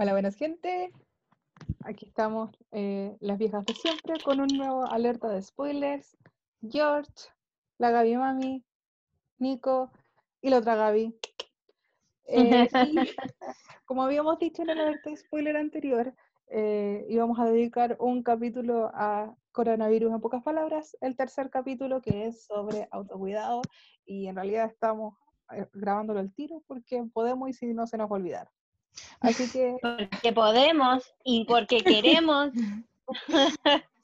Hola, buenas gente. Aquí estamos eh, las viejas de siempre con un nuevo alerta de spoilers. George, la Gaby Mami, Nico y la otra Gaby. Eh, y como habíamos dicho en el alerta de spoiler anterior, eh, íbamos a dedicar un capítulo a coronavirus en pocas palabras, el tercer capítulo que es sobre autocuidado y en realidad estamos eh, grabándolo al tiro porque podemos y si no se nos va a olvidar. Así que... Porque podemos y porque queremos.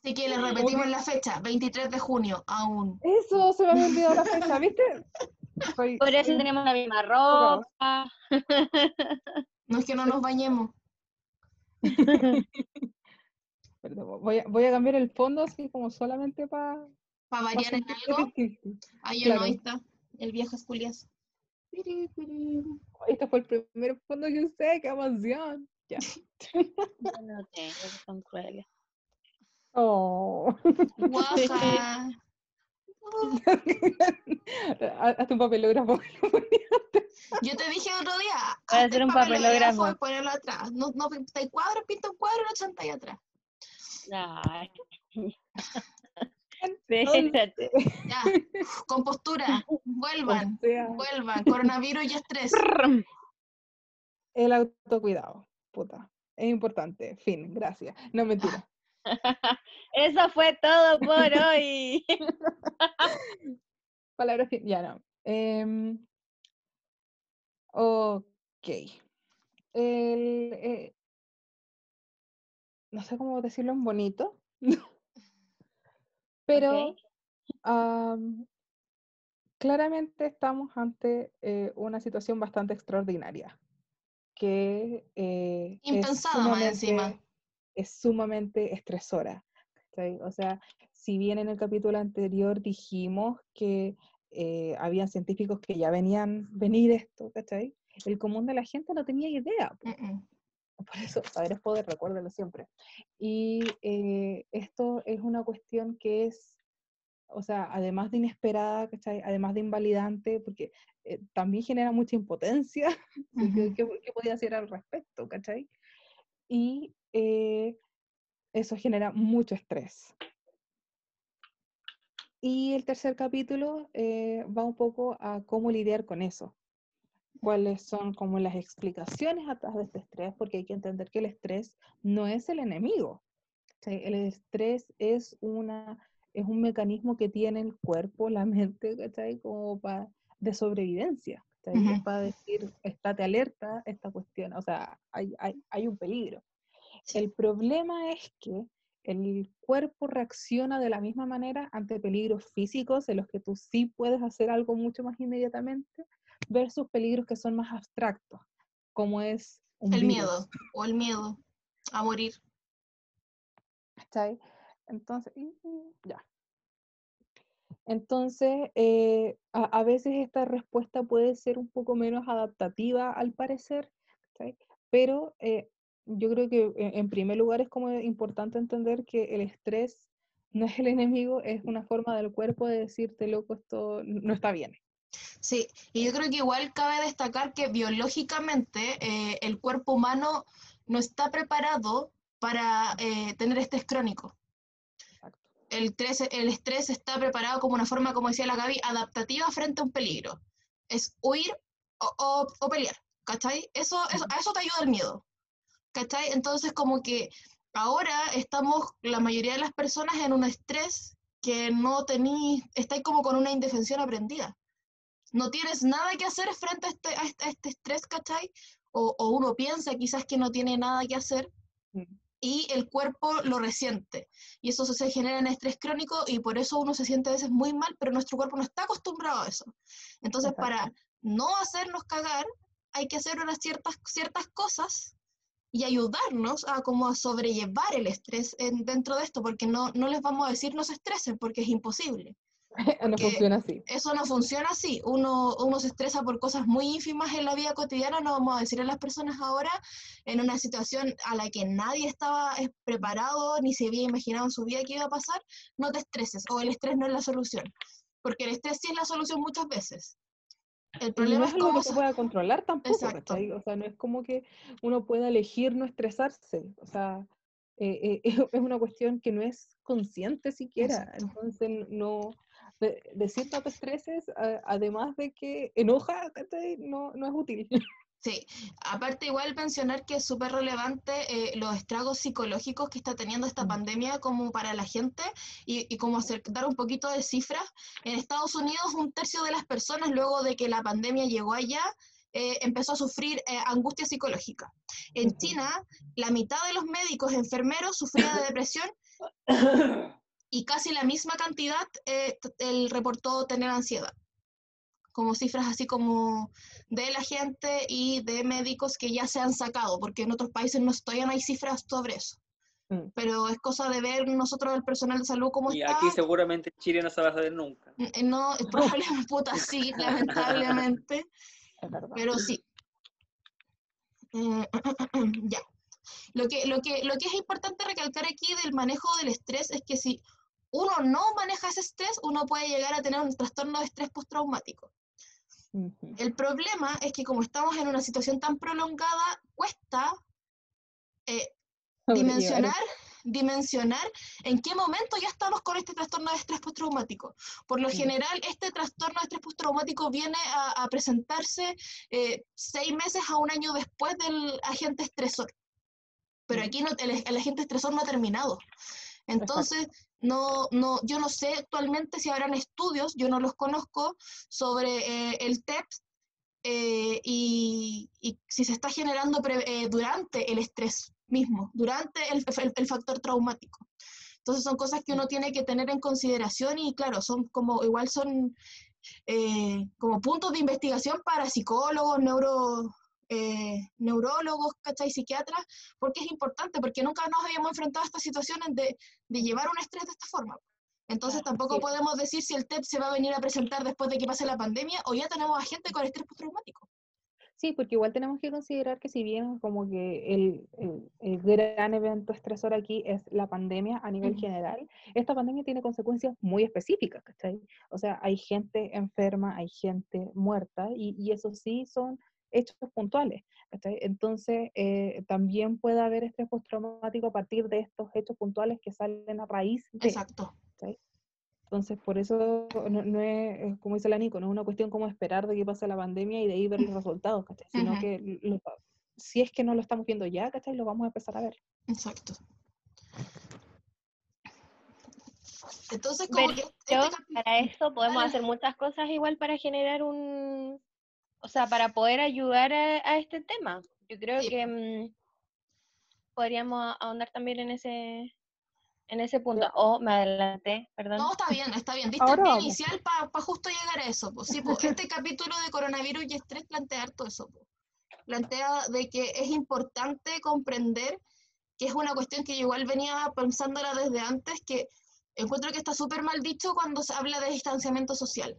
Así que le repetimos la fecha, 23 de junio, aún. Eso, se me había olvidado la fecha, ¿viste? Soy- Por eso tenemos la misma ropa. No es que no nos bañemos. Perdón, voy, a, voy a cambiar el fondo así como solamente para... Para variar en algo. Ahí Claro. no, ahí está. El viejo esculias. Este fue el primer fondo que usé, qué emoción. Ya. Yo no tengo, son crueles. Oh. Guaja. Hazte un papelógrafo. Yo te dije otro día. Voy a hacer un papelógrafo ponerlo atrás. No, no pinta el cuadro, pinta un cuadro y lo chanta ahí atrás. Ay. Espérate. Ya. Compostura. Vuelvan. O sea, Vuelvan. Coronavirus y estrés. el autocuidado, puta. Es importante. Fin, gracias. No mentira. Eso fue todo por hoy. Palabras fin, ya no. Em, ok. El, eh, no sé cómo decirlo en bonito. Pero am, claramente estamos ante eh, una situación bastante extraordinaria, que eh, es Impensada más encima. sumamente- es sumamente estresora. O sea, si bien en el capítulo anterior dijimos que eh, habían científicos que ya venían venir esto, ¿cachai? El común de la gente no tenía idea. Por eso, saber es poder, recuérdenlo siempre. Y eh, esto es una cuestión que es, o sea, además de inesperada, ¿cachai? Además de invalidante, porque eh, también genera mucha impotencia. que, Ujú. ¿Qué, qué podía hacer al respecto, cachai? Y eh, eso genera mucho estrés. Y el tercer capítulo eh, va un poco a cómo lidiar con eso cuáles son como las explicaciones atrás de este estrés, porque hay que entender que el estrés no es el enemigo. ¿cachai? El estrés es, una, es un mecanismo que tiene el cuerpo, la mente, ¿cachai? Como para, de sobrevivencia. Es Ujú. para decir, estate alerta, esta cuestión, o sea, hay, hay, hay un peligro. Sí. El problema es que el cuerpo reacciona de la misma manera ante peligros físicos en los que tú sí puedes hacer algo mucho más inmediatamente versus peligros que son más abstractos, como es un El virus, miedo. O el miedo a morir. ¿cachai? Entonces, ya. Entonces, eh, a, a veces esta respuesta puede ser un poco menos adaptativa al parecer, ¿cachai? Pero eh, yo creo que en, en primer lugar es como importante entender que el estrés no es el enemigo, es una forma del cuerpo de decirte, loco, esto no está bien. Sí, y yo creo que igual cabe destacar que biológicamente eh, el cuerpo humano no está preparado para eh, tener estrés crónico. El estrés, el estrés está preparado como una forma, como decía la Gaby, adaptativa frente a un peligro. Es huir o, o- o pelear, ¿cachai? Eso, eso, a eso te ayuda el miedo, ¿cachai? Entonces como que ahora estamos, la mayoría de las personas, en un estrés que no tenéis, estáis como con una indefensión aprendida no tienes nada que hacer frente a este, a este, a este estrés, ¿cachai? O, o uno piensa quizás que no tiene nada que hacer Mm. y el cuerpo lo resiente. Y eso se, se genera en estrés crónico y por eso uno se siente a veces muy mal, pero nuestro cuerpo no está acostumbrado a eso. Entonces, Exacto. para no hacernos cagar, hay que hacer unas ciertas, ciertas cosas y ayudarnos a como a sobrellevar el estrés en- dentro de esto, porque no, no les vamos a decir no se estresen, porque es imposible no funciona así. eso no funciona así. Uno, uno se estresa por cosas muy ínfimas en la vida cotidiana, no vamos a decir a las personas ahora, en una situación a la que nadie estaba eh, preparado ni se había imaginado en su vida que iba a pasar, no te estreses o el estrés no es la solución. Porque el estrés sí es la solución muchas veces. El Y no problema es es algo que se pueda controlar tampoco. O sea, no es como que uno pueda elegir no estresarse. O sea, eh, eh, es una cuestión que no es consciente siquiera. Exacto. Entonces, no de- decir estreses, a- además de que enoja. No, no es útil. Sí, aparte igual mencionar que es súper relevante eh, los estragos psicológicos que está teniendo esta Mm. pandemia como para la gente y, y como hacer, dar un poquito de cifras. En Estados Unidos un tercio de las personas luego de que la pandemia llegó allá eh, empezó a sufrir eh, angustia psicológica. En. China la mitad de los médicos enfermeros sufría de depresión y casi la misma cantidad eh, él reportó tener ansiedad. Como cifras así como de la gente y de médicos que ya se han sacado, porque en otros países no todavía no hay cifras sobre eso. Mm. Pero es cosa de ver nosotros el personal de salud cómo Y está. aquí seguramente Chile no se va a saber nunca. Eh, No, probablemente puta sí, lamentablemente, Es verdad. pero sí. Eh, ya. Lo que, lo, que, lo que es importante recalcar aquí del manejo del estrés es que si uno no maneja ese estrés, uno puede llegar a tener un trastorno de estrés postraumático. El problema es que como estamos en una situación tan prolongada, cuesta eh, dimensionar, dimensionar en qué momento ya estamos con este trastorno de estrés postraumático. Por lo general, este trastorno de estrés postraumático viene a, a presentarse eh, seis meses a un año después del agente estresor. Pero Mm. aquí no, el, el agente estresor no ha terminado. Entonces, no, no, yo no sé actualmente si habrán estudios, yo no los conozco, sobre eh, el TEPS eh, y, y si se está generando pre- eh, durante el estrés mismo, durante el, el- el factor traumático. Entonces son cosas que uno tiene que tener en consideración y claro, son como, igual son eh, como puntos de investigación para psicólogos, neuro, eh, neurólogos, ¿cachai? Psiquiatras, porque es importante, porque nunca nos habíamos enfrentado a estas situaciones de, de llevar un estrés de esta forma. Entonces Claro, tampoco sí. podemos decir si el TEP se va a venir a presentar después de que pase la pandemia o ya tenemos a gente con estrés postraumático. Sí, porque igual tenemos que considerar que si bien como que el, el- el gran evento estresor aquí es la pandemia a nivel general, esta pandemia tiene consecuencias muy específicas, ¿cachai? O sea, hay gente enferma, hay gente muerta, y, y eso sí son hechos puntuales, ¿cachai? Entonces, eh, también puede haber estrés postraumático a partir de estos hechos puntuales que salen a raíz de, Exacto. entonces, por eso no, no es, como dice la Nico, no es una cuestión como esperar de que pase la pandemia y de ahí ver los resultados, ¿cachai? Sino que lo- si es que no lo estamos viendo ya, ¿cachai? Lo vamos a empezar a ver. Exacto. Entonces, como Pero que este para eso podemos hacer muchas cosas igual para generar un, o sea, para poder ayudar a, a este tema. Yo creo Sí, que mm, podríamos ahondar también en ese, en ese punto. O me adelanté, perdón. No, está bien, está bien. Diste Ahora el inicial para justo llegar a eso. Pues. Sí, pues, este capítulo de coronavirus y estrés plantea todo eso. pues. Plantea de que es importante comprender que es una cuestión que yo igual venía pensándola desde antes, que encuentro que está súper mal dicho cuando se habla de distanciamiento social.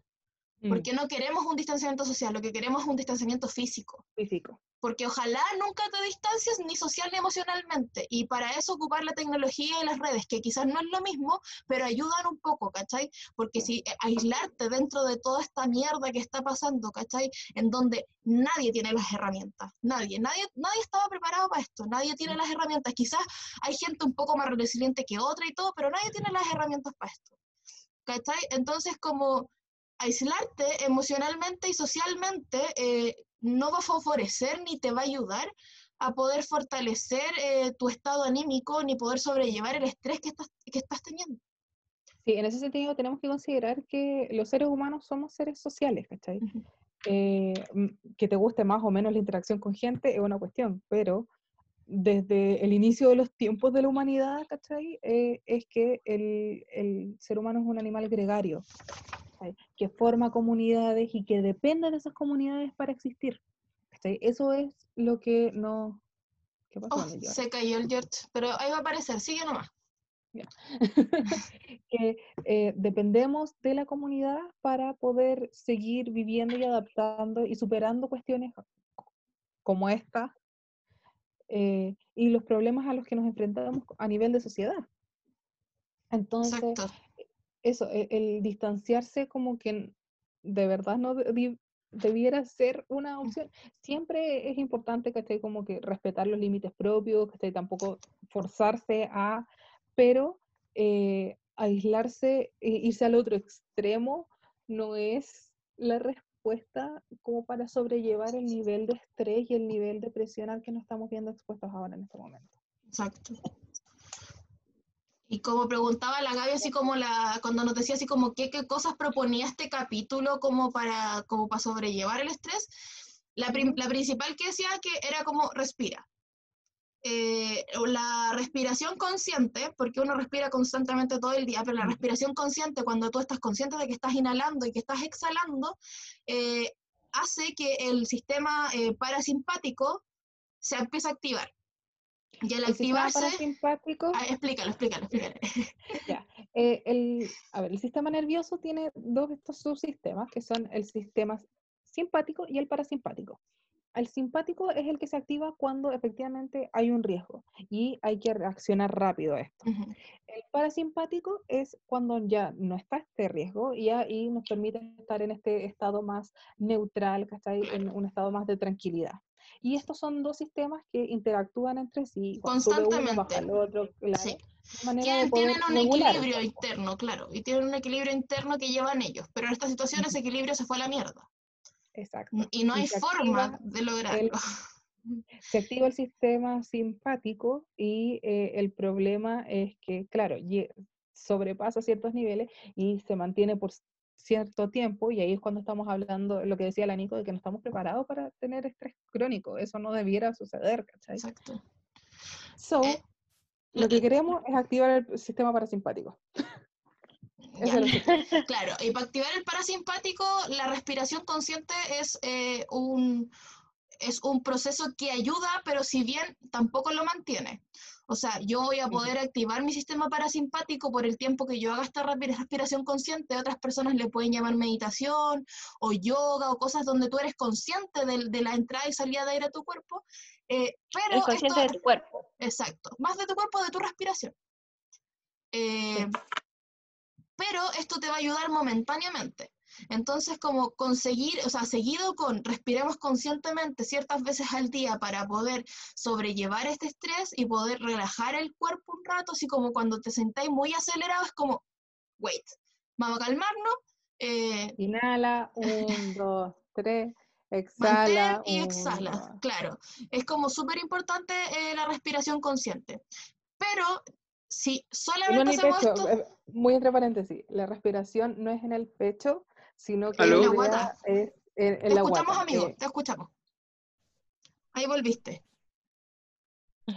Mm, Porque no queremos un distanciamiento social, lo que queremos es un distanciamiento físico. físico. Porque ojalá nunca te distancies ni social ni emocionalmente. Y para eso ocupar la tecnología y las redes, que quizás no es lo mismo, pero ayudan un poco, ¿cachai? Porque si eh, aislarte dentro de toda esta mierda que está pasando, ¿cachai? En donde nadie tiene las herramientas, nadie, nadie, nadie estaba preparado para esto, nadie tiene las herramientas. Quizás hay gente un poco más resiliente que otra y todo, pero nadie tiene las herramientas para esto. ¿Cachai? Entonces, como aislarte emocionalmente y socialmente eh, no va a favorecer ni te va a ayudar a poder fortalecer eh, tu estado anímico ni poder sobrellevar el estrés que estás, que estás teniendo. Sí, en ese sentido tenemos que considerar que los seres humanos somos seres sociales, ¿cachai? Ujú. Eh, mm, que te guste más o menos la interacción con gente es una cuestión, pero desde el inicio de los tiempos de la humanidad, ¿cachai? Eh, es que el, el ser humano es un animal gregario, ¿cachai? que forma comunidades y que depende de esas comunidades para existir. ¿cachai? Eso es lo que no... ¿Qué pasó Oh, se cayó el George, pero ahí va a aparecer, sigue nomás. que eh, dependemos de la comunidad para poder seguir viviendo y adaptando y superando cuestiones como esta eh, y los problemas a los que nos enfrentamos a nivel de sociedad. Entonces, Exacto. Eso, e- el, distanciarse como que de verdad no, de- debiera ser una opción. Siempre es importante que esté como que respetar los límites propios, que esté tampoco forzarse a, pero eh, aislarse, e irse al otro extremo no es la respuesta como para sobrellevar el nivel de estrés y el nivel de presión al que nos estamos viendo expuestos ahora en este momento. Exacto. Y como preguntaba la Gaby, así como la, cuando nos decía así como qué, qué cosas proponía este capítulo como para, como para sobrellevar el estrés, la, prim- la principal que decía que era como respira. Eh, la respiración consciente, porque uno respira constantemente todo el día, pero la respiración consciente, cuando tú estás consciente de que estás inhalando y que estás exhalando, eh, hace que el sistema eh, parasimpático se empiece a activar. Y al El sistema activarse... Ah, explícalo, explícalo, explícalo. Eh, el, a ver, el sistema nervioso tiene dos de estos subsistemas, que son el sistema simpático y el parasimpático. El simpático es el que se activa cuando efectivamente hay un riesgo y hay que reaccionar rápido a esto. El parasimpático es cuando ya no está este riesgo y ahí nos permite estar en este estado más neutral, ¿cachai? En un estado más de tranquilidad. Y estos son dos sistemas que interactúan entre sí. uno, Constantemente. el otro, claro, Sí. Tienen, tienen un regular equilibrio interno, claro, y tienen un equilibrio interno que llevan ellos, pero en esta situación ese equilibrio se fue a la mierda. Exacto. Y no hay se forma de lograrlo. se activa el sistema simpático y eh, el problema es que, claro, sobrepasa ciertos niveles y se mantiene por cierto tiempo y ahí es cuando estamos hablando, lo que decía la Nico, de que no estamos preparados para tener estrés crónico. Eso no debiera suceder, ¿cachai? Exacto. So, Eh, lo que queremos es activar el sistema parasimpático. Eso Ya. es lo que- Claro, y para activar el parasimpático, la respiración consciente es, eh, un, es un proceso que ayuda, pero si bien tampoco lo mantiene. O sea, yo voy a poder activar mi sistema parasimpático por el tiempo que yo haga esta respiración consciente. Otras personas le pueden llamar meditación o yoga o cosas donde tú eres consciente de, la entrada y salida de aire a tu cuerpo. eh, pero Eres consciente esto- de tu cuerpo. Exacto, más de tu cuerpo, de tu respiración. Eh, Pero esto te va a ayudar momentáneamente. Entonces, como conseguir, o sea, seguido con respiremos conscientemente ciertas veces al día para poder sobrellevar este estrés y poder relajar el cuerpo un rato, así como cuando te sentáis muy acelerado, es como, wait, vamos a calmarnos, eh, Inhala, un, dos, tres, exhala. y exhala. Claro, es como súper importante eh, la respiración consciente. Pero si solamente hacemos esto, eh, muy entre paréntesis, la respiración no es en el pecho, sino que ¿Aló? la En la idea guata. es en, en te la escuchamos, guata. amigo, eh, te escuchamos. Ahí volviste.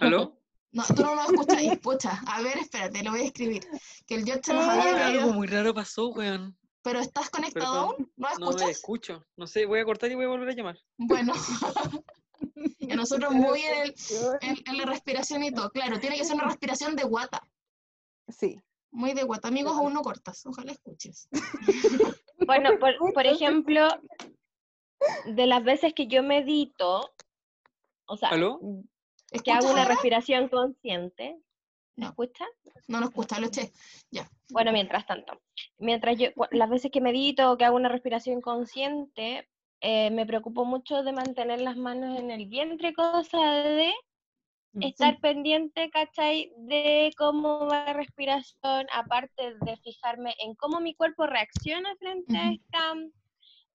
¿Aló? No, tú no nos escucháis, pucha. A ver, espérate, lo voy a escribir. Que el George se nos había Ah, Algo muy raro pasó, weón. Pero ¿estás conectado Perdón. aún? ¿No No me escuchas? escucho. No sé, voy a cortar y voy a volver a llamar. Bueno. y nosotros muy en, el- en, en la respiración y todo. Claro, tiene que ser una respiración de guata. Sí. Muy de guata. Amigos, aún no cortas. Ojalá escuches. Bueno, por, por ejemplo, de las veces que yo medito, o sea, ¿Aló? que hago ¿Escuchas una ahora? respiración consciente, ¿me No. escucha? No nos escucha, lo eché. Bueno, mientras tanto, mientras yo, las veces que medito o que hago una respiración consciente, eh, me preocupo mucho de mantener las manos en el vientre, cosa de. Estar pendiente, ¿cachai? De cómo va la respiración, aparte de fijarme en cómo mi cuerpo reacciona frente a Ujú. esta,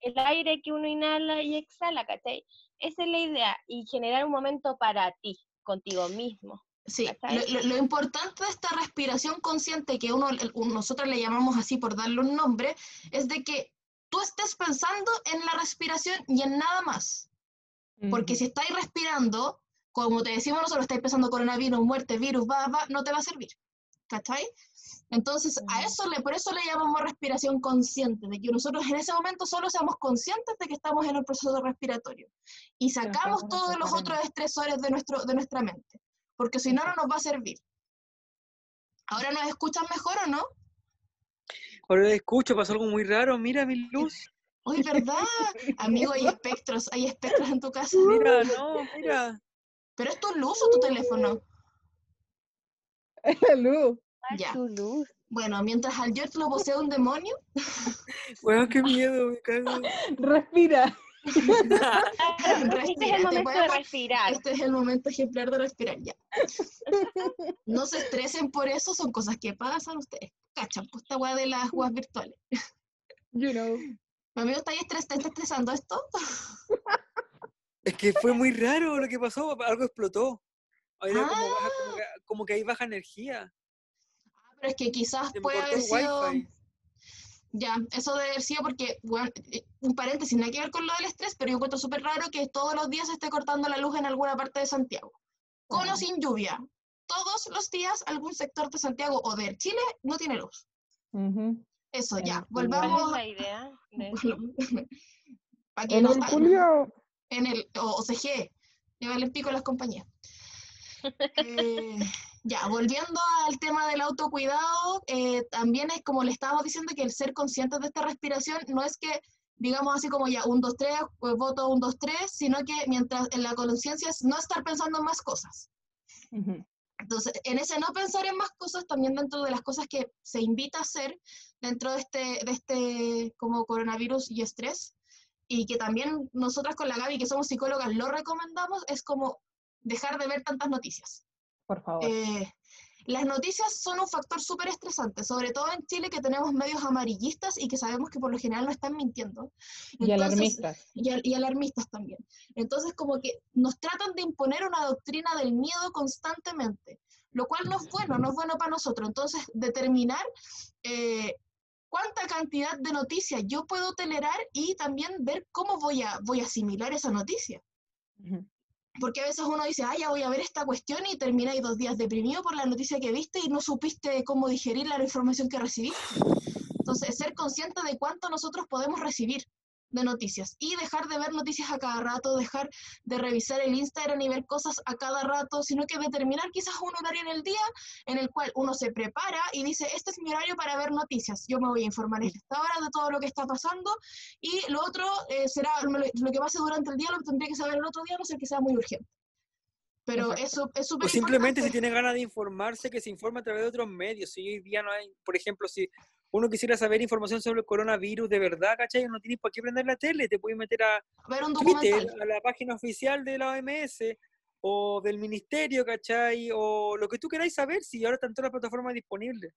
el aire que uno inhala y exhala, ¿cachai? Esa es la idea, y generar un momento para ti, contigo mismo. Sí, lo, lo- lo importante de esta respiración consciente, que uno, nosotros le llamamos así por darle un nombre, es de que tú estés pensando en la respiración y en nada más. Porque si estáis respirando, como te decimos nosotros, estáis pensando coronavirus, muerte, virus, va, va, no te va a servir. ¿Cachai? Entonces, a Ujú. eso le, por eso le llamamos respiración consciente, de que nosotros en ese momento solo seamos conscientes de que estamos en el proceso respiratorio. Y sacamos todos los otros estresores de, nuestro, de nuestra mente. Porque si no, no nos va a servir. ¿Ahora nos escuchan mejor o no? Ahora escucho, pasó algo muy raro. Mira mi luz. Oye, ¿verdad? Amigo, hay espectros, hay espectros en tu casa. Mira, no, mira. ¿Pero es tu luz o tu teléfono? La luz. Ya. Tu luz. Bueno, mientras al George lo posee un demonio, Weón, qué miedo, me cago. Respira. Claro, este es Respira, el te momento de respirar. Este es el momento ejemplar de respirar ya. No se estresen por eso, son cosas que pasan ustedes. Cachan, pues esta weá de las weas virtuales. You know. Mi amigo está ahí estres- ¿te está estresando esto? Es que fue muy raro lo que pasó, algo explotó. Era como, baja- Ah. como que, como que hay baja energía. Pero es que quizás Se puede haber sido. wifi. Ya, eso debe haber sido porque, bueno, eh, un paréntesis, nada que ver con lo del estrés, pero yo encuentro súper raro que todos los días se esté cortando la luz en alguna parte de Santiago. Con o Ajá. sin lluvia. Todos los días algún sector de Santiago o de Chile no tiene luz. Ujú. Eso, En ya. el ¿Cuál es Volvamos. la idea? de eso? Para que En no el Julio. En el o OCG, llevarle el pico a las compañías. Eh, ya, volviendo al tema del autocuidado, eh, también es como le estábamos diciendo que el ser conscientes de esta respiración no es que digamos así como ya un, dos, tres, pues voto un, dos, tres, sino que mientras en la conciencia es no estar pensando en más cosas. Entonces, en ese no pensar en más cosas, también dentro de las cosas que se invita a hacer dentro de este, de este como coronavirus y estrés, y que también nosotras con la Gaby, que somos psicólogas, lo recomendamos, es como dejar de ver tantas noticias. Por favor. Eh, las noticias son un factor súper estresante, sobre todo en Chile que tenemos medios amarillistas y que sabemos que por lo general no están mintiendo. y Entonces, alarmistas. y, al- y alarmistas también. Entonces, como que nos tratan de imponer una doctrina del miedo constantemente, lo cual no es bueno, no es bueno para nosotros. Entonces, determinar eh, cuánta cantidad de noticias yo puedo tolerar y también ver cómo voy a, voy a asimilar esa noticia. Porque a veces uno dice, ah, ya voy a ver esta cuestión y termináis dos días deprimido por la noticia que viste y no supiste cómo digerir la información que recibiste. Entonces, ser consciente de cuánto nosotros podemos recibir de noticias y dejar de ver noticias a cada rato, dejar de revisar el Instagram y ver cosas a cada rato, sino que determinar quizás un horario en el día en el cual uno se prepara y dice, este es mi horario para ver noticias, yo me voy a informar a esta hora de todo lo que está pasando y lo otro eh, será lo, que pase durante el día, lo tendría que saber el otro día, no ser que sea muy urgente. Pero Exacto. eso es súper O simplemente si tiene ganas de informarse, que se informe a través de otros medios. Si hoy día no hay, por ejemplo, si uno quisiera saber información sobre el coronavirus de verdad, ¿cachai? No tienes por qué prender la tele, te puedes meter a ver un Twitter, a la página oficial de la OMS o del ministerio, ¿cachai? O lo que tú queráis saber, si ahora están todas las plataformas disponibles.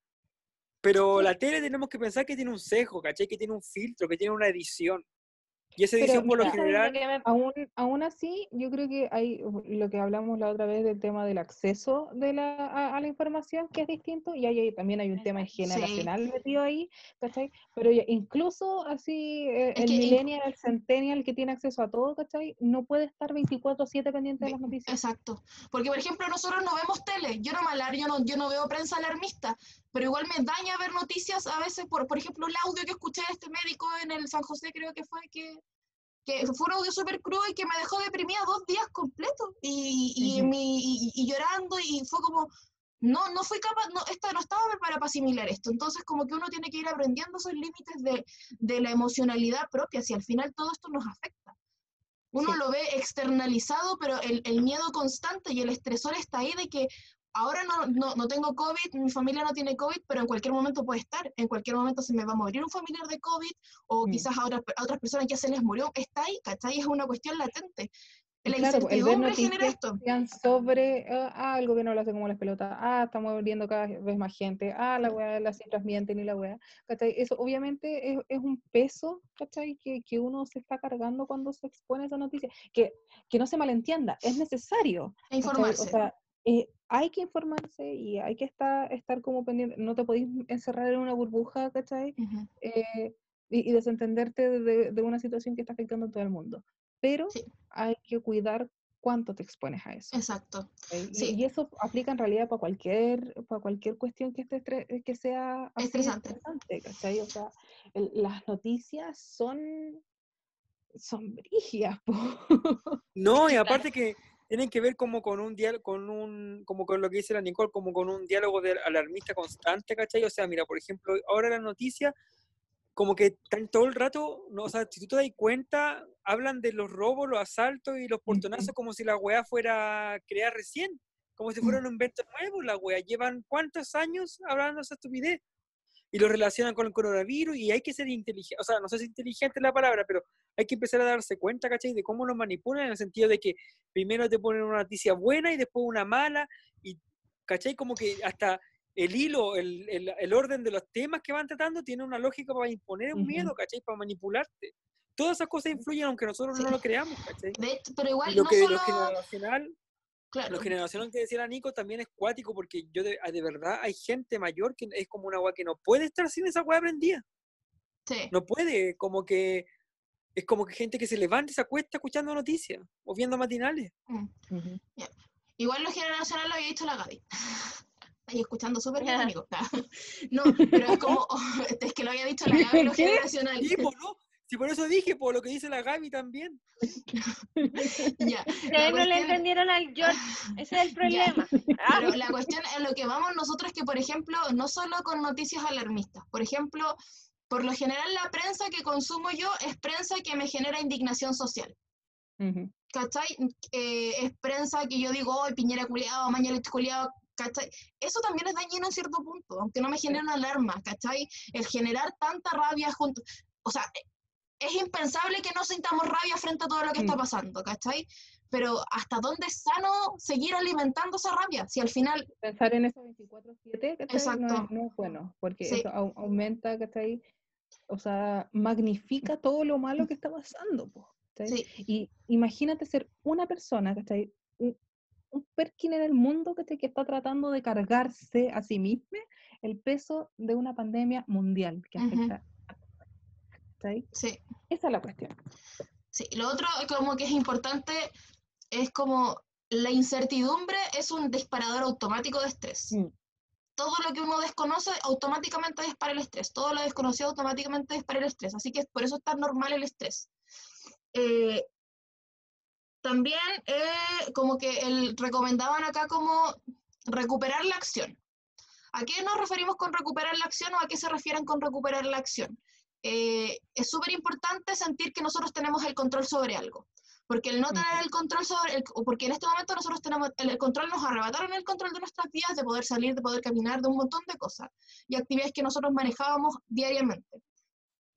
Pero la tele tenemos que pensar que tiene un sesgo, ¿cachai? Que tiene un filtro, que tiene una edición. Y esa Pero edición por lo mira, ¿Sabes lo general... me- Aún, aún así, yo creo que hay lo que hablamos la otra vez del tema del acceso de la, a, a la información, que es distinto, y hay, hay- también hay un tema Sí. generacional metido ahí, ¿cachai? Pero ya incluso así, eh, el que millennial, el centennial que tiene acceso a todo, ¿cachai? No puede estar 24/7 pendiente de las noticias. Exacto. Porque, por ejemplo, nosotros no vemos tele. Yo no me alar- yo no, yo no veo prensa alarmista, pero igual me daña ver noticias a veces, por, por ejemplo, el audio que escuché de este médico en el San José, creo que fue que, que fue un audio súper crudo y que me dejó deprimida dos días completos y, y, Ujú. mi- y- y llorando y fue como, no, no fui capaz, no, esta, no estaba preparada para asimilar esto. Entonces, como que uno tiene que ir aprendiendo esos límites de, de la emocionalidad propia, si al final todo esto nos afecta. Uno Sí. lo ve externalizado, pero el, el miedo constante y el estresor está ahí de que ahora no, no, no tengo COVID, mi familia no tiene COVID, pero en cualquier momento puede estar, en cualquier momento se me va a morir un familiar de COVID, o Mm. quizás a otras, a otras personas ya se les murió, está ahí, ¿cachai? Es una cuestión latente. La claro, el ver genera esto. sobre, ah, ah, el gobierno lo hace como las pelotas, ah, estamos muriendo cada vez más gente, ah, la weá, las cifras mienten y la weá, ¿cachai? Eso obviamente es, es un peso, ¿cachai? Que, que uno se está cargando cuando se expone a esa noticia. Que, que no se malentienda, es necesario, E informarse. O sea, eh, hay que informarse y hay que estar, estar como pendiente, no te podéis encerrar en una burbuja, ¿cachai? Ujú. eh, y, y desentenderte de, de una situación que está afectando a todo el mundo. Pero Sí. hay que cuidar cuánto te expones a eso. Exacto. Y, sí. y eso aplica en realidad para cualquier, para cualquier cuestión que, esté que sea Estresante. estresante, ¿cachai? O sea, el- las noticias son, son brígidas, po. No, y Claro. aparte que tienen que ver como con un diálogo, con un, como con lo que dice la Nicole, como con un diálogo de alarmista constante, ¿cachai? O sea, mira, por ejemplo, ahora las noticias, como que están todo el rato, no, o sea, si tú te das cuenta, hablan de los robos, los asaltos y los portonazos como si la weá fuera creada recién, como si fuera un invento nuevo, la weá. Llevan cuántos años hablando de esa estupidez. Y lo relacionan con el coronavirus y hay que ser inteligente, o sea, no sé si inteligente es la palabra, pero hay que empezar a darse cuenta, ¿cachai? De cómo nos manipulan en el sentido de que primero te ponen una noticia buena y después una mala, y, ¿cachai? Como que hasta el hilo, el, el, el orden de los temas que van tratando tiene una lógica para imponer un miedo, ¿cachai? Para manipularte. Todas esas cosas influyen aunque nosotros Sí. no lo creamos, ¿cachai? De pero igual, Y lo no que solo... lo generacional, Claro, lo generacional que decía la Nico también es cuático porque yo de, de verdad hay gente mayor que es como una weá que no puede estar sin esa weá prendida. sí. No puede, como que es como que gente que se levanta y se acuesta escuchando noticias o viendo matinales. Mm. Igual lo generacional lo había dicho la Gaby. Ahí escuchando súper bien, amigo. No, pero es como, es que lo había dicho la Gaby, lo generacional. Sí, po, ¿no? Si por eso dije, por lo que dice la Gaby también. Ya, Ustedes no le entendieron al George. Ese es el problema. Ah, Pero la cuestión en lo que vamos nosotros es que, por ejemplo, no solo con noticias alarmistas, por ejemplo, por lo general la prensa que consumo yo es prensa que me genera indignación social. Ujú. ¿Cachai? Eh, es prensa que yo digo, oh, Piñera culiado, Mañalich culiado, ¿cachai? Eso también es dañino en cierto punto, aunque no me genere una alarma, ¿cachai? El generar tanta rabia junto, o sea, es impensable que no sintamos rabia frente a todo lo que está Mm. pasando, ¿cachai? Pero ¿hasta dónde es sano seguir alimentando esa rabia? Si al final, Pensar en eso 24-7, ¿cachai? No no es bueno, porque Sí. eso au- aumenta, ¿cachai? O sea, magnifica todo lo malo que está pasando, sí, Y imagínate ser una persona, ¿cachai? Un, un Perkin en el mundo, ¿cachai? Que está tratando de cargarse a sí mismo el peso de una pandemia mundial que afecta a todos, ¿cachai? sí. Esa es la cuestión. Sí, lo otro como que es importante es como la incertidumbre es un disparador automático de estrés. Mm. Todo lo que uno desconoce automáticamente dispara el estrés. Todo lo desconocido automáticamente dispara el estrés. Así que por eso es tan normal el estrés. Eh, también eh, como que el, recomendaban acá como recuperar la acción. ¿A qué nos referimos con recuperar la acción o a qué se refieren con recuperar la acción? Eh, es súper importante sentir que nosotros tenemos el control sobre algo. Porque el no tener el control sobre, el, porque en este momento nosotros tenemos el, el control, nos arrebataron el control de nuestras vidas, de poder salir, de poder caminar, de un montón de cosas y actividades que nosotros manejábamos diariamente.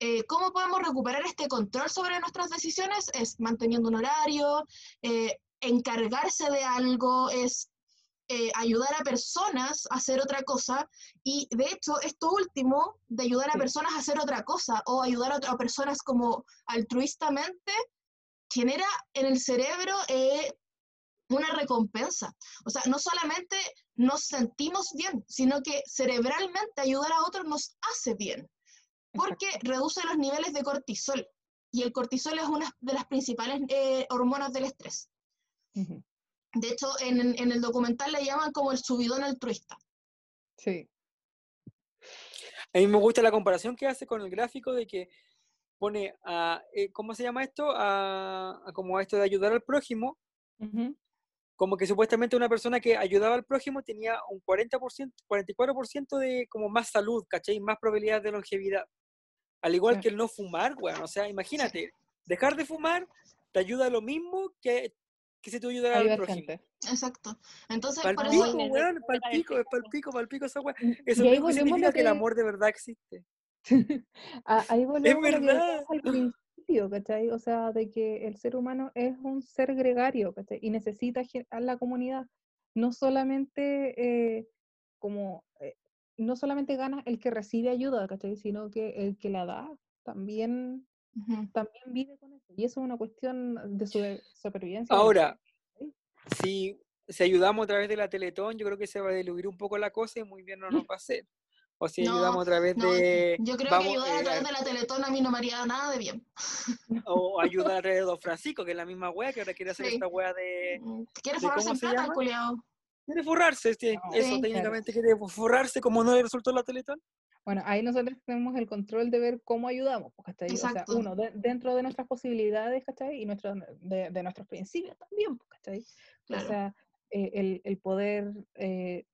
Eh, ¿Cómo podemos recuperar este control sobre nuestras decisiones? Es manteniendo un horario, eh, encargarse de algo, es eh, ayudar a personas a hacer otra cosa. Y de hecho, esto último, de ayudar a personas a hacer otra cosa o ayudar a, otras personas como altruistamente, genera en el cerebro eh, una recompensa. O sea, no solamente nos sentimos bien, sino que cerebralmente ayudar a otros nos hace bien, porque reduce los niveles de cortisol. Y el cortisol es una de las principales eh, hormonas del estrés. Ujú. De hecho, en, en el documental le llaman como el subidón altruista. Sí. A mí me gusta la comparación que hace con el gráfico de que pone a, eh, ¿cómo se llama esto? A, a como a esto de ayudar al prójimo, como que supuestamente una persona que ayudaba al prójimo tenía un 40%, 44% de como más salud, ¿cachai? Más probabilidad de longevidad. Al igual Sí. que el no fumar, weón. O sea, imagínate, dejar de fumar te ayuda lo mismo que, que si tú ayudaras al Ayudar prójimo. gente. Exacto. Entonces, por Palpico, eso, Ay, weón, palpico, es palpico, palpico esa weón. Y- Eso a significa lo que el que- amor de verdad existe. a- ahí volvemos a que verdad. al principio, ¿cachai? O sea, de que el ser humano es un ser gregario, ¿cachai? Y necesita a la comunidad. No solamente eh, como, eh, no solamente gana el que recibe ayuda, ¿cachai? Sino que el que la da también, También vive con eso. Y eso es una cuestión de su- supervivencia. Ahora, si, si ayudamos a través de la Teletón, yo creo que se va a diluir un poco la cosa y muy bien no nos va a hacer. O si No, ayudamos a través no, de. yo creo vamos, que ayudar a eh, través de la Teletón a mí no me haría nada de bien. O ayudar a través de Don Francisco, que es la misma wea que ahora quiere hacer Sí. esta wea de. Mm, Quiere ¿de forrarse en plata, culiao. Quiere forrarse, No, eso Sí. técnicamente quiere forrarse como no le resultó la Teletón. Bueno, ahí nosotros tenemos el control de ver cómo ayudamos, pues, ¿cachai? O sea, Exacto. uno, de- dentro de nuestras posibilidades, ¿cachai? Y nuestros, de, de nuestros principios también, pues, ¿cachai? Claro. O sea, eh, el, el poder eh,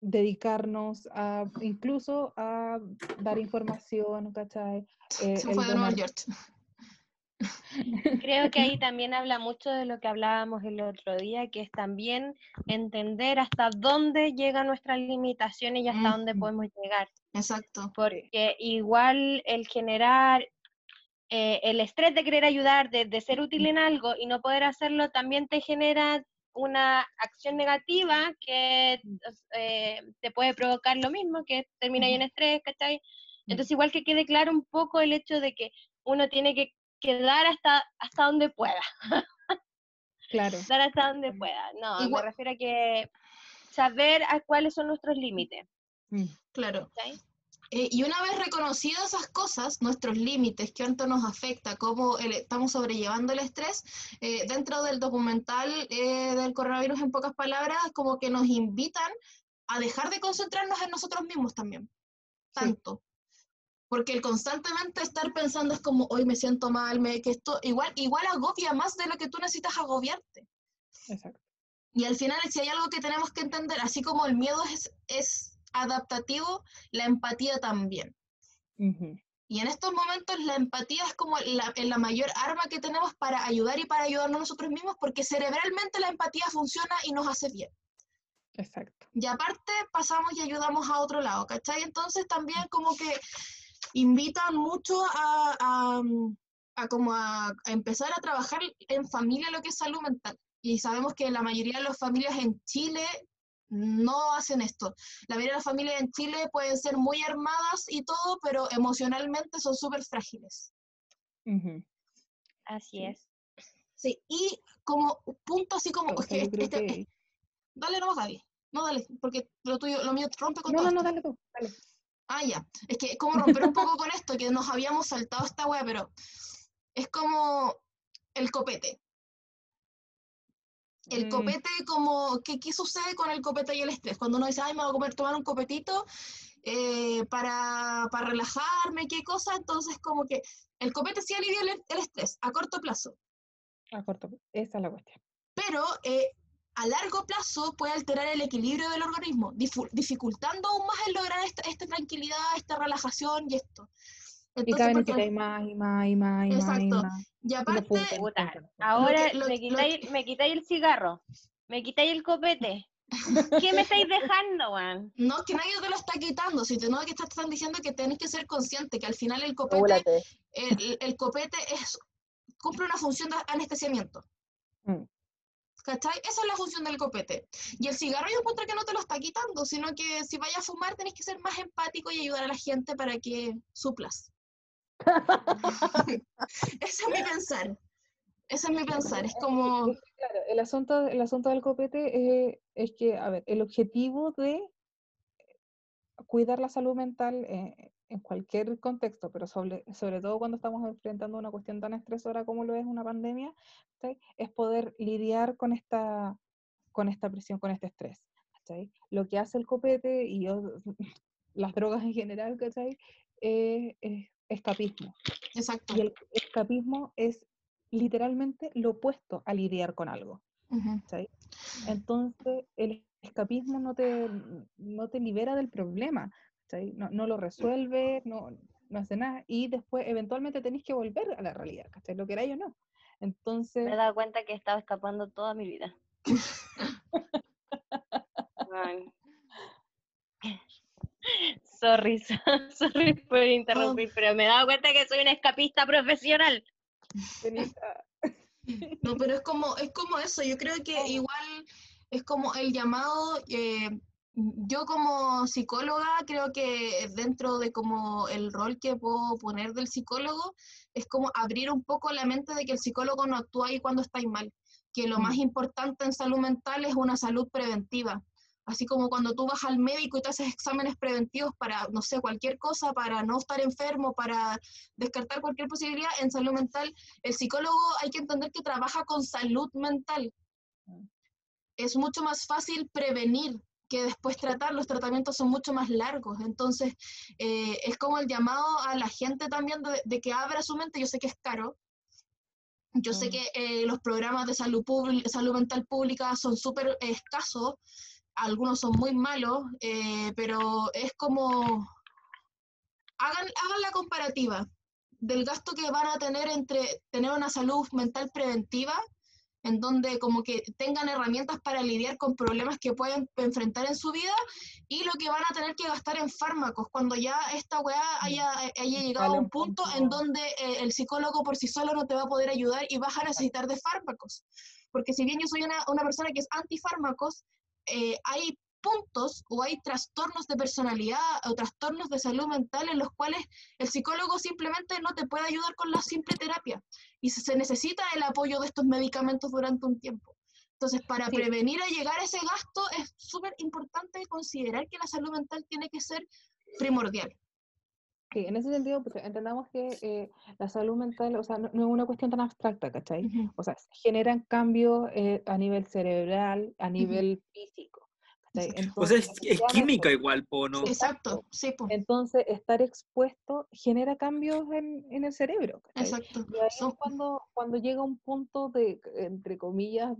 dedicarnos a, incluso a dar información, ¿cachai? Eh, Se el fue de el George. Creo que ahí también habla mucho de lo que hablábamos el otro día, que es también entender hasta dónde llegan nuestras limitaciones y hasta dónde podemos llegar. Exacto. Porque igual el generar eh, el estrés de querer ayudar, de, de ser útil en algo y no poder hacerlo, también te genera una acción negativa que eh, te puede provocar lo mismo, que termina ahí en estrés, ¿cachai? Entonces igual que quede claro un poco el hecho de que uno tiene que quedar hasta, hasta donde pueda, Claro. dar hasta donde pueda. No, Igual- me refiero a que saber a cuáles son nuestros límites, Mm. Claro. Eh, y una vez reconocidas esas cosas, nuestros límites, qué tanto nos afecta, cómo el- estamos sobrellevando el estrés, eh, dentro del documental eh, del coronavirus, en pocas palabras, como que nos invitan a dejar de concentrarnos en nosotros mismos también. Tanto. Porque el constantemente estar pensando es como, hoy me siento mal, me, que esto igual, igual agobia más de lo que tú necesitas agobiarte. Exacto. Y al final, si hay algo que tenemos que entender, así como el miedo es, es adaptativo, la empatía también. Ujú. Y en estos momentos la empatía es como la, la mayor arma que tenemos para ayudar y para ayudarnos nosotros mismos, porque cerebralmente la empatía funciona y nos hace bien. Exacto. Y aparte pasamos y ayudamos a otro lado, ¿cachai? Entonces también como que invitan mucho a, a, a como a, a empezar a trabajar en familia lo que es salud mental. Y sabemos que la mayoría de las familias en Chile no hacen esto. La mayoría de las familias en Chile pueden ser muy armadas y todo, pero emocionalmente son súper frágiles. Así Sí. es. Sí, y como punto así como... O es que este- que- Dale nomás, Gaby. No, dale, porque lo tuyo, lo mío rompe con No, todo no, no, dale tú. Dale. Ah, ya. Es que como romper un poco con esto, que nos habíamos saltado esta wea, pero es como el copete. El Mm. copete como, ¿qué, ¿qué sucede con el copete y el estrés? Cuando uno dice, ay, me voy a comer, tomar un copetito eh, para, para relajarme, qué cosa, entonces como que el copete sí alivia el, el estrés a corto plazo, A corto. Esa es la cuestión. pero eh, a largo plazo puede alterar el equilibrio del organismo, dificultando aún más el lograr esta, esta tranquilidad, esta relajación y esto. Y Entonces, cada vez más y más y más y más y Exacto. y Y no aparte. Ahora lo- me, lo quitáis, me quitáis el cigarro, me quitáis el copete. ¿Qué me estáis dejando, weón? no que nadie te lo está quitando, si te no que te están diciendo que tenés que ser consciente que al final el copete, el, el copete es cumple una función de anestesiamiento. Mm. ¿Cachai? Esa es la función del copete. Y el cigarro yo encuentro que no te lo está quitando, sino que si vayas a fumar tenés que ser más empático y ayudar a la gente para que suplas. Ese es mi pensar. Ese es mi pensar. Es como... Claro, el asunto, el asunto del copete es, es que, a ver, el objetivo de cuidar la salud mental eh, en cualquier contexto, pero sobre, sobre todo cuando estamos enfrentando una cuestión tan estresora como lo es una pandemia, ¿cachai? es poder lidiar con esta, con esta presión, con este estrés. ¿cachai? Lo que hace el copete y yo- las drogas en general. Eh, es escapismo. Exacto. Y el escapismo es literalmente lo opuesto a lidiar con algo. Entonces, el escapismo no te, no te libera del problema, ¿cachai? No, no lo resuelve, no, no hace nada, y después eventualmente tenés que volver a la realidad, ¿cachai? Lo queráis o no. Entonces, Me he dado cuenta que he estado escapando toda mi vida. Sorry, sorry por interrumpir, pero me he dado cuenta que soy una escapista profesional. No, pero es como, es como eso, yo creo que igual es como el llamado, eh, yo como psicóloga creo que dentro de como el rol que puedo poner del psicólogo es como abrir un poco la mente de que el psicólogo no actúa ahí cuando estáis mal, que lo más Mm. importante en salud mental es una salud preventiva. Así como cuando tú vas al médico y te haces exámenes preventivos para, no sé, cualquier cosa, para no estar enfermo, para descartar cualquier posibilidad, en salud mental el psicólogo hay que entender que trabaja con salud mental. Mm. Es mucho más fácil prevenir que después tratar, los tratamientos son mucho más largos. Entonces, eh, es como el llamado a la gente también de, de que abra su mente. Yo sé que es caro. Yo sé Mm. que eh, los programas de salud, salud mental pública son súper escasos, algunos son muy malos, eh, pero es como, hagan, hagan la comparativa del gasto que van a tener entre tener una salud mental preventiva en donde como que tengan herramientas para lidiar con problemas que pueden enfrentar en su vida y lo que van a tener que gastar en fármacos cuando ya esta weá haya, haya llegado a un punto en donde eh, el psicólogo por sí solo no te va a poder ayudar y vas a necesitar de fármacos. Porque si bien yo soy una, una persona que es antifármacos, eh, hay puntos o hay trastornos de personalidad o trastornos de salud mental en los cuales el psicólogo simplemente no te puede ayudar con la simple terapia y se necesita el apoyo de estos medicamentos durante un tiempo. Entonces, para prevenir a llegar a ese gasto es súper importante considerar que la salud mental tiene que ser primordial. Sí, en ese sentido, pues, entendamos que eh, la salud mental, o sea, no, es una cuestión tan abstracta, ¿cachai? O sea, generan cambios eh, a nivel cerebral, a nivel físico o sea, es, química igual, po, ¿no? Exacto, sí, po. Entonces, estar expuesto genera cambios en, en el cerebro. Exacto. Y ahí es cuando, cuando llega un punto de, entre comillas,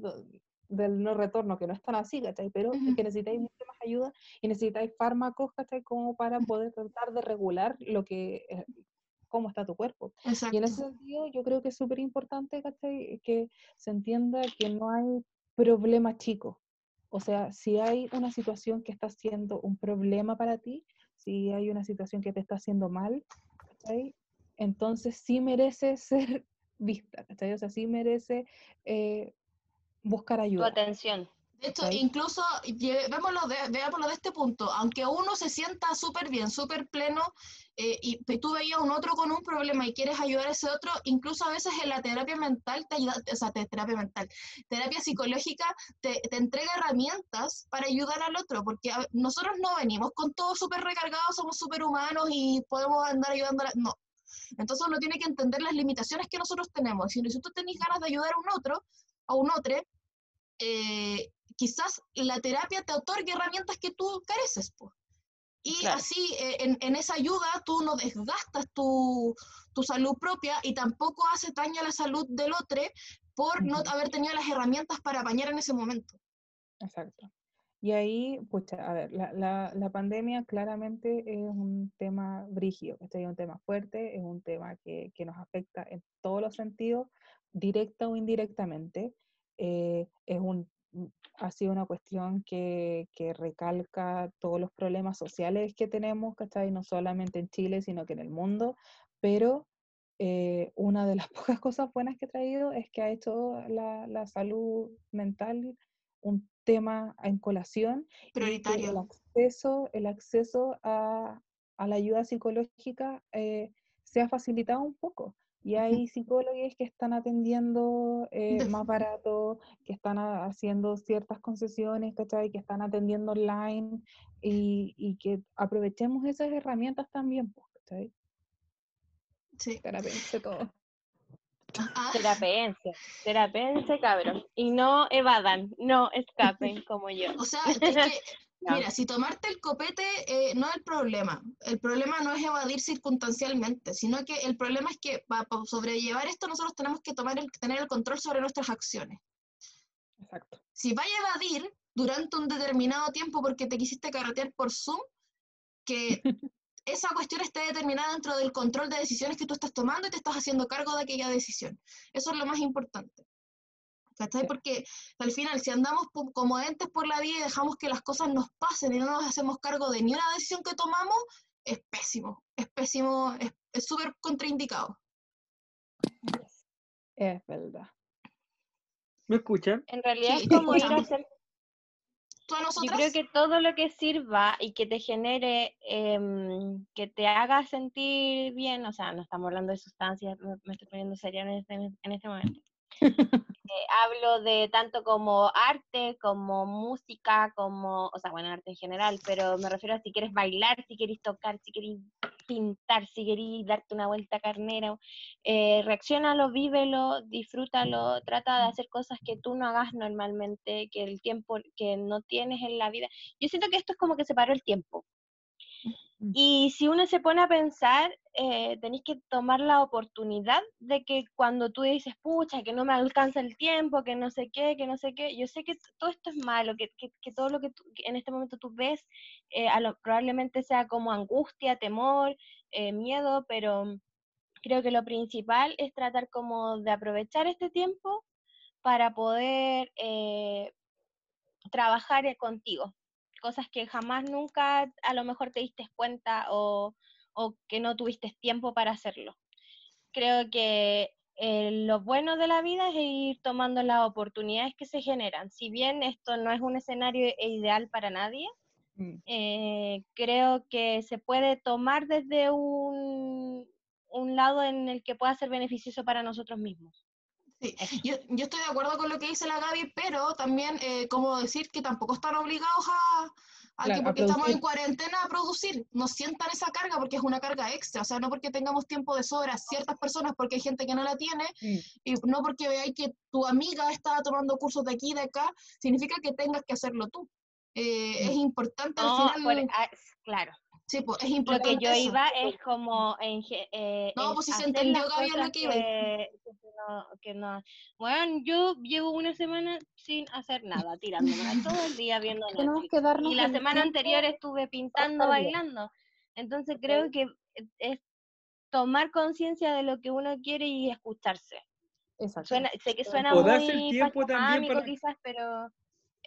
del no retorno, que no es tan así, ¿cachai? Pero es que necesitáis mucha más ayuda y necesitáis fármacos, ¿cachai? Como para poder tratar de regular lo que, eh, cómo está tu cuerpo. Exacto. Y en ese sentido yo creo que es súper importante, ¿cachai? Que se entienda que no hay problema chico, o sea, si hay una situación que está siendo un problema para ti, si hay una situación que te está haciendo mal, entonces sí merece ser vista, ¿cachai? O sea, sí merece eh, buscar ayuda. Tu atención. De hecho, incluso veámoslo de, veámoslo de este punto, aunque uno se sienta súper bien, súper pleno, eh, y tú veías a un otro con un problema y quieres ayudar a ese otro, incluso a veces en la terapia mental te ayuda, o sea, terapia mental, terapia psicológica te, te entrega herramientas para ayudar al otro, porque nosotros no venimos con todo súper recargado, somos súper humanos y podemos andar ayudando a no. Entonces uno tiene que entender las limitaciones que nosotros tenemos. Si, si tú tenés ganas de ayudar a un otro, a un otro, eh, quizás la terapia te otorgue herramientas que tú careces. Y así, eh, en, esa ayuda, tú no desgastas tu, salud propia y tampoco hace daño a la salud del otro por no haber tenido las herramientas para apañar en ese momento. Exacto. Y ahí, pucha, a ver, la, la, pandemia claramente es un tema brígido, este es un tema fuerte, es un tema que, que, nos afecta en todos los sentidos, directa o indirectamente. Eh, es un ha sido una cuestión que, que, recalca todos los problemas sociales que tenemos, ¿cachai? No solamente en Chile, sino que en el mundo, pero eh, una de las pocas cosas buenas que ha traído es que ha hecho la, la salud mental un tema en colación. Prioritario. el acceso, el acceso a, a la ayuda psicológica eh, se ha facilitado un poco. Y hay psicólogos que están atendiendo eh, más barato, que están haciendo ciertas concesiones, ¿cachai? Que están atendiendo online y, y que aprovechemos esas herramientas también, pues, ¿cachai? Sí. Terapense todo. Ah. Terapense, terapense, cabrón. Y no evadan, no escapen como yo. O sea, es que Mira, si tomarte el copete eh, no es el problema. El problema no es evadir circunstancialmente, sino que el problema es que para, sobrellevar esto nosotros tenemos que tomar el, tener el control sobre nuestras acciones. Exacto. Si vaya a evadir durante un determinado tiempo porque te quisiste carretear por Zoom, que esa cuestión esté determinada dentro del control de decisiones que tú estás tomando y te estás haciendo cargo de aquella decisión. Eso es lo más importante. ¿Cachai? Porque al final, si andamos como entes por la vida y dejamos que las cosas nos pasen y no nos hacemos cargo de ni una decisión que tomamos, es pésimo, es pésimo, es súper contraindicado. Es verdad. ¿Me escuchan? En realidad es como ir a hacer... ¿Tú a Yo creo que todo lo que sirva y que te genere, em, que te haga sentir bien, o sea, no estamos hablando de sustancias, me, estoy poniendo seria en este, en este momento. Eh, hablo de tanto como arte, como música, como, o sea, bueno, arte en general, pero me refiero a si quieres bailar, si quieres tocar, si quieres pintar, si quieres darte una vuelta carnera, eh, reaccionalo, vívelo, disfrútalo, trata de hacer cosas que tú no hagas normalmente, que el tiempo que no tienes en la vida. Yo siento que esto es como que se paró el tiempo. Mm. Y si uno se pone a pensar, eh, tenéis que tomar la oportunidad de que cuando tú dices, pucha, que no me alcanza el tiempo, que no sé qué, que no sé qué, yo sé que todo esto es malo, que, que, todo lo que, en este momento tú ves eh, a lo, probablemente sea como angustia, temor, eh, miedo, pero creo que lo principal es tratar como de aprovechar este tiempo para poder eh, trabajar contigo, cosas que jamás nunca a lo mejor te diste cuenta o, o que no tuviste tiempo para hacerlo. Creo que eh, lo bueno de la vida es ir tomando las oportunidades que se generan. Si bien esto no es un escenario ideal para nadie, Mm. eh, creo que se puede tomar desde un, un lado en el que pueda ser beneficioso para nosotros mismos. Sí, yo, yo estoy de acuerdo con lo que dice la Gaby, pero también eh, como decir que tampoco están obligados a, a Claro, que a porque estamos en cuarentena a producir, no sientan esa carga porque es una carga extra, o sea, no porque tengamos tiempo de sobra ciertas personas porque hay gente que no la tiene Mm. y no porque veáis que tu amiga está tomando cursos de aquí y de acá, significa que tengas que hacerlo tú. Eh, Es importante al final, por- ah, claro. Sí, pues, es Lo importante que yo eso. iba es como en, eh, No, en pues sí se entendió, Gaby, lo que iba. que, que no, que no- Bueno, yo llevo una semana sin hacer nada, tirándome todo el día viendo Tenemos Netflix. que darnos Y la semana tiempo anterior estuve pintando, bailando. Entonces creo que es tomar conciencia de lo que uno quiere y escucharse. Exacto. Suena, sé que suena O darse el muy tiempo también para- quizás, pero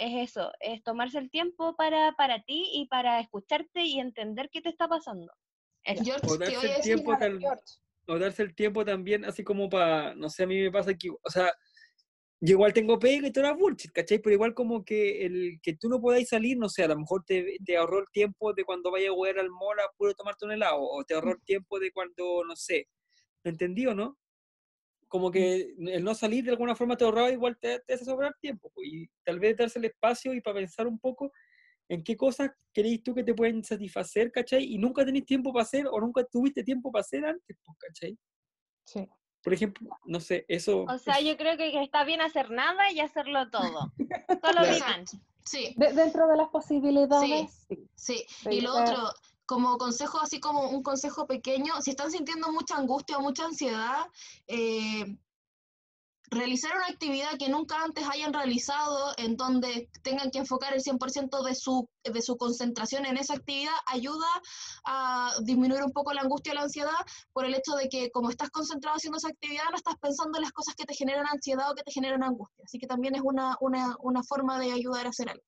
es eso, es tomarse el tiempo para, para ti y para escucharte y entender qué te está pasando. Eso. George, O ¿qué darse el tiempo tal- George. o darse el tiempo también, así como para, no sé, a mí me pasa que, o sea, yo igual tengo pega y toda la bullshit, ¿cachai? Pero igual como que el que tú no podáis salir, no sé, a lo mejor te, te ahorró el tiempo de cuando vayas a jugar al mall a puro tomarte un helado, o te ahorró el tiempo de cuando, no sé, ¿me entendí o no? Como que el no salir de alguna forma te ahorraba, igual te, te hace sobrar tiempo, pues, y tal vez darse el espacio y para pensar un poco en qué cosas queréis tú que te pueden satisfacer, ¿cachai? Y nunca tenéis tiempo para hacer, o nunca tuviste tiempo para hacer antes, pues, ¿cachai? Sí. Por ejemplo, no sé, eso. O sea, es- yo creo que está bien hacer nada y hacerlo todo. Solo Claro. vivan. Sí, De- dentro de las posibilidades, sí. sí. De Y lo otro, como consejo, así como un consejo pequeño, si están sintiendo mucha angustia o mucha ansiedad, eh, realizar una actividad que nunca antes hayan realizado, en donde tengan que enfocar el 100% de su, de su concentración en esa actividad, ayuda a disminuir un poco la angustia y la ansiedad por el hecho de que como estás concentrado haciendo esa actividad, no estás pensando en las cosas que te generan ansiedad o que te generan angustia. Así que también es una, una, una forma de ayudar a hacer algo.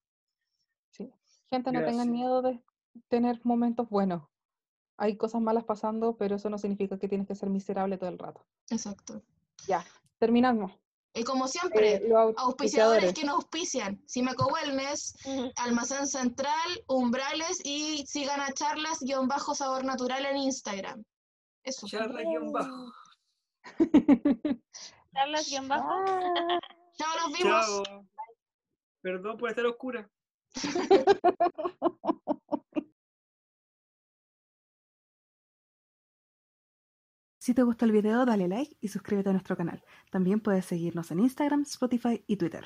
Sí. Gente, no tengan miedo de tener momentos buenos. Hay cosas malas pasando, pero eso no significa que tienes que ser miserable todo el rato. Exacto. Ya, terminamos. Y como siempre, Eh, los auspiciadores auspiciadores. que nos auspician, Simeco Wellness, Almacén Central, Umbrales y sigan a charlas-sabor natural en Instagram. Eso. Charla guion bajo. Charlas guion bajo. Ah, Chao, nos vimos. Chao. Perdón por estar oscura. Si te gustó el video, dale like y suscríbete a nuestro canal. También puedes seguirnos en Instagram, Spotify y Twitter.